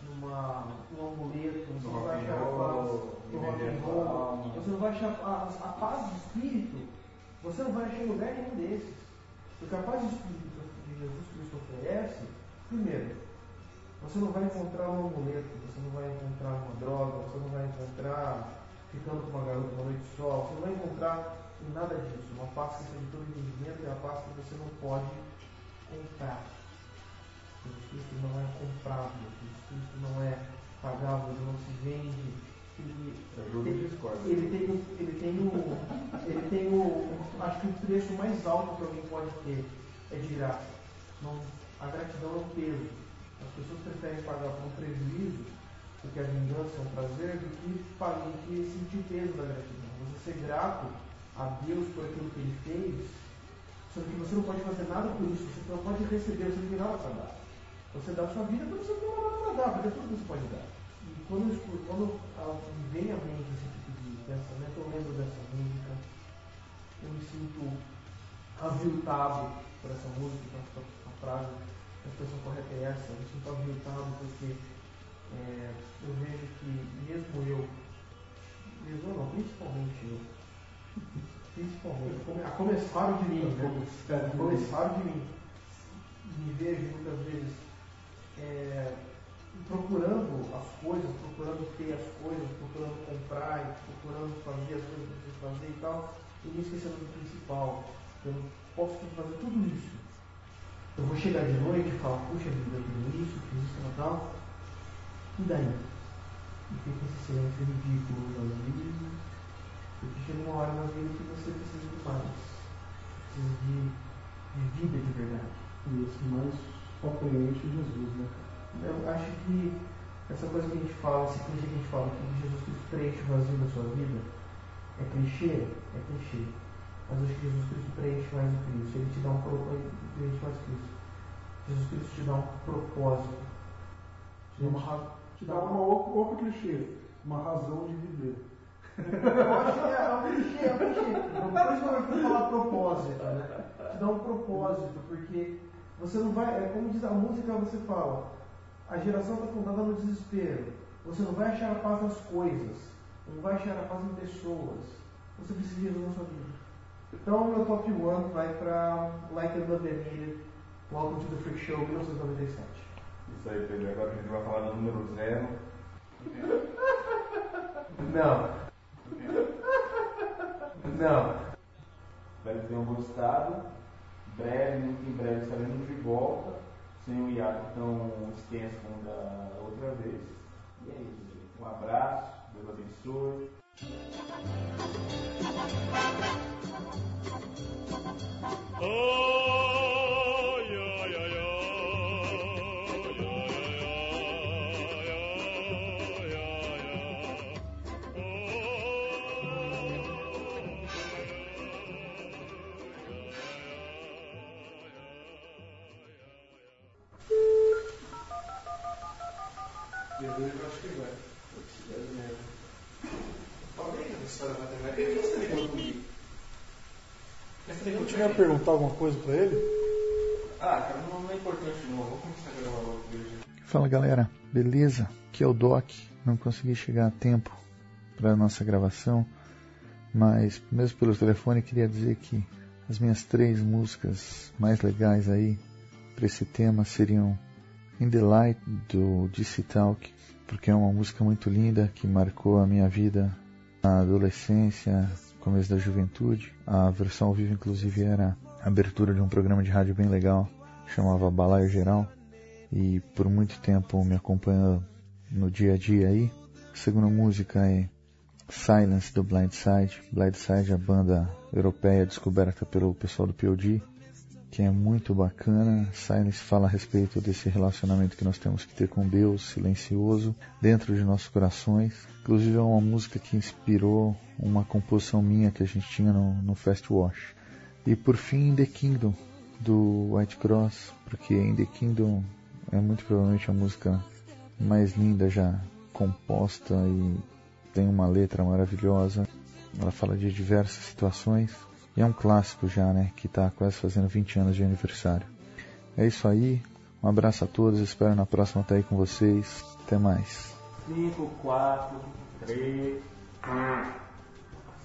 numa, num amuleto, você não vai achar a paz no rock and roll, você não vai achar a, a paz de espírito, você não vai achar em lugar nenhum desses. Porque a paz de espírito Jesus Cristo oferece, primeiro, você não vai encontrar um amuleto, você não vai encontrar uma droga, você não vai encontrar ficando com uma garota uma noite só, você não vai encontrar nada disso. Uma paz que seja de todo entendimento é a paz que você não pode comprar. Jesus Cristo não é comprável, Jesus Cristo não é pagável, ele não se vende. Ele, tem, o- ele tem o. Ele tem o. Acho que o preço mais alto que alguém pode ter é de graça. Não, a gratidão é um peso. As pessoas preferem pagar por um prejuízo, porque a vingança é um prazer, do que, pagar- que sentir o peso da gratidão. Você ser grato a Deus por aquilo que ele fez, sendo que você não pode fazer nada por isso, você não pode receber, você não tem nada para dar. Você dá a sua vida porque você não tem nada para dar, porque é tudo que você pode dar. E quando, quando vem à mente esse tipo de pensamento, eu lembro dessa música, eu me sinto aviltado por essa música, a frase, a expressão correta é essa, eu sinto aviltado porque é, eu vejo que mesmo eu, mesmo eu não, principalmente eu, principalmente, a começar de mim, né? A começar de mim, me vejo muitas vezes é, procurando as coisas, procurando ter as coisas, procurando comprar, procurando fazer as coisas que precisa fazer e tal, e me esquecendo do principal. Eu posso fazer tudo isso. Eu vou chegar de noite e falar, puxa vida, eu fiz isso, fiz isso, tal, e daí? E fica esse silêncio ridículo nas vidas, porque chega uma hora na vida que você precisa de mais. Precisa de, de vida de verdade. Isso, mais compreende Jesus, né? Eu acho que essa coisa que a gente fala, esse clichê que a gente fala, que Jesus Cristo preenche o vazio da sua vida, é clichê? É clichê. Mas acho que Jesus Cristo preenche mais que isso. Ele te dá um preenche mais que isso. Jesus Cristo te dá um propósito. Te dá uma, te dá uma outro, clichê, uma razão de viver. Eu acho que é, é um clichê, é um clichê. Por falar propósito, né? Te dá um propósito, porque você não vai, é como diz a música, você fala, a geração está fundada no desespero. Você não vai achar a paz nas coisas, não vai achar a paz em pessoas. Você precisa de Jesus na sua vida. Então, meu top 1 vai para Like a Emília, Welcome to the Freak Show 1997. Isso aí, Pedro. Agora a gente vai falar do número zero. Não. Não. Espero que tenham gostado. Breve, muito em breve estaremos de volta, sem o hiato tão extenso como da outra vez. E é isso, gente. Um abraço, Deus abençoe. Jesus, eu acho que vai. Eu preciso mesmo. Falei na história da matemática, por que você ligou comigo? Eu tinha que perguntar alguma coisa pra ele? Ah, cara, não, não é importante não. Vou começar a gravar logo hoje. Fala galera, beleza? Aqui é o Doc. Não consegui chegar a tempo para nossa gravação, mas mesmo pelo telefone queria dizer que as minhas três músicas mais legais aí para esse tema seriam In the Light do DC Talk, porque é uma música muito linda que marcou a minha vida na adolescência, começo da juventude. A versão ao vivo inclusive era a abertura de um programa de rádio bem legal, chamava Balaio Geral e por muito tempo me acompanhou no dia a dia aí. A segunda música é Silence do Blindside. Blindside é a banda europeia descoberta pelo pessoal do POD, que é muito bacana. Silence fala a respeito desse relacionamento que nós temos que ter com Deus, silencioso, dentro de nossos corações. Inclusive é uma música que inspirou uma composição minha que a gente tinha no, no Fast Wash. E por fim, The Kingdom, do White Cross, porque In The Kingdom é muito provavelmente a música mais linda já composta e tem uma letra maravilhosa. Ela fala de diversas situações e é um clássico já, né? Que está quase fazendo 20 anos de aniversário. É isso aí. Um abraço a todos. Espero na próxima estar aí com vocês. Até mais. 5, 4, 3,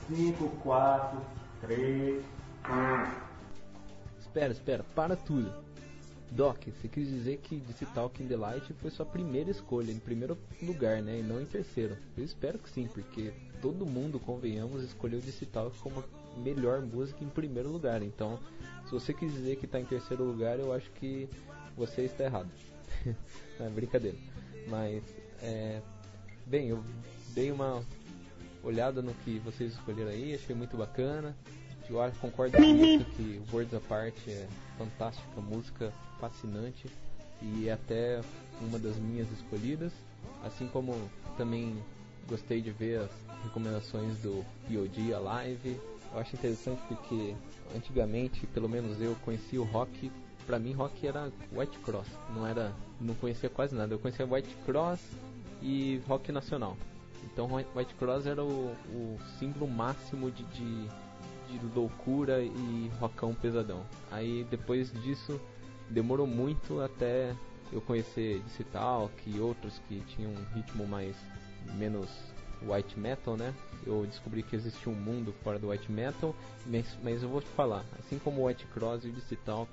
5, 4, 3. Espera, espera, para tudo. Doc, você quis dizer que DC Talk in the Light foi sua primeira escolha, em primeiro lugar, né? E não em terceiro. Eu espero que sim, porque todo mundo, convenhamos, escolheu DC Talk como melhor música em primeiro lugar. Então, se você quis dizer que está em terceiro lugar, eu acho que você está errado. é brincadeira. Mas, é, bem, eu dei uma olhada no que vocês escolheram aí, achei muito bacana. Eu acho, concordo com isso que Words Apart é fantástica, música fascinante e é até uma das minhas escolhidas. Assim como também gostei de ver as recomendações do POD Alive. Eu acho interessante porque antigamente, pelo menos eu conhecia o rock. Pra mim, rock era White Cross, não era, não conhecia quase nada. Eu conhecia White Cross e rock nacional. Então, White Cross era o, o símbolo máximo de, de de loucura e rockão pesadão. Aí depois disso demorou muito até eu conhecer DC Talk e outros que tinham um ritmo mais menos white metal, né? Eu descobri que existia um mundo fora do white metal, mas, mas eu vou te falar, assim como o White Cross e o DC Talk,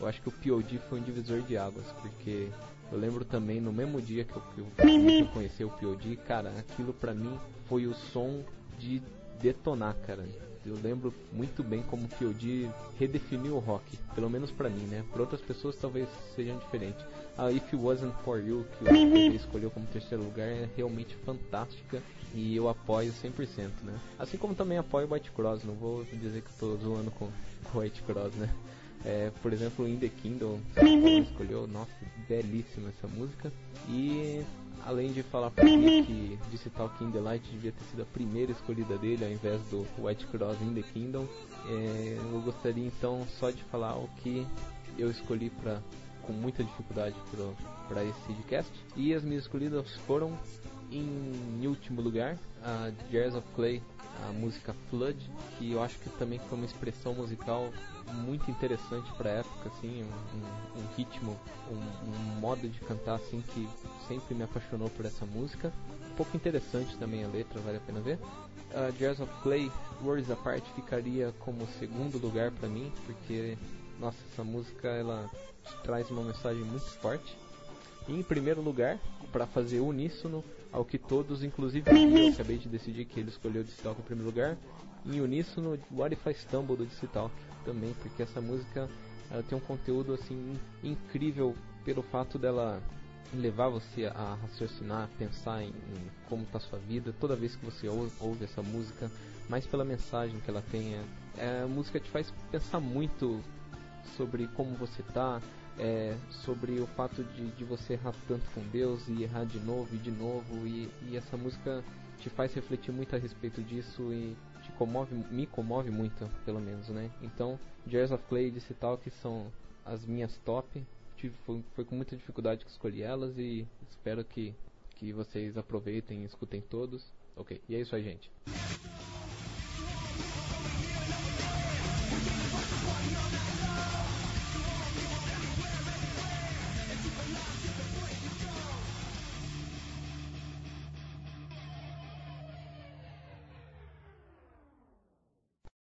eu acho que o POD foi um divisor de águas, porque eu lembro também no mesmo dia que eu, que eu conheci o POD, cara, aquilo pra mim foi o som de detonar, cara. Eu lembro muito bem como o POD redefiniu o rock, pelo menos pra mim, né? Para outras pessoas talvez sejam diferentes. A If It Wasn't For You, que o POD escolheu como terceiro lugar, é realmente fantástica e eu apoio 100%, né? Assim como também apoio White Cross, não vou dizer que estou zoando com o White Cross, né? É, por exemplo, In The Kingdom, escolheu, nossa, belíssima essa música. E além de falar pra mim que de citar o King Delight devia ter sido a primeira escolhida dele ao invés do White Cross in the Kingdom, é, eu gostaria então só de falar o que eu escolhi para com muita dificuldade para esse podcast. E as minhas escolhidas foram em último lugar a Jazz of Clay, a música Flood, que eu acho que também foi uma expressão musical muito interessante para a época, assim, um, um ritmo, um, um, modo de cantar assim que sempre me apaixonou por essa música. Um pouco interessante também a letra, vale a pena ver. A Jazz of Clay, Words Apart ficaria como segundo lugar para mim, porque nossa, essa música ela traz uma mensagem muito forte. E em primeiro lugar, para fazer uníssono ao que todos, inclusive eu acabei de decidir que ele escolheu de em primeiro lugar, em uníssono What If I Stumble do Talk também, porque essa música ela tem um conteúdo assim incrível pelo fato dela levar você a raciocinar, a pensar em, em como está sua vida toda vez que você ouve, ouve, essa música, mais pela mensagem que ela tem. É, é, a música te faz pensar muito sobre como você está, é, sobre o fato de, de você errar tanto com Deus e errar de novo e de novo, e, e essa música te faz refletir muito a respeito disso e te comove, me comove muito, pelo menos, né? Então, Jazz of Clay e DC Talk são as minhas top. Tive, foi, foi, com muita dificuldade que escolhi elas e espero que, que vocês aproveitem e escutem todos. Ok, e é isso aí, gente.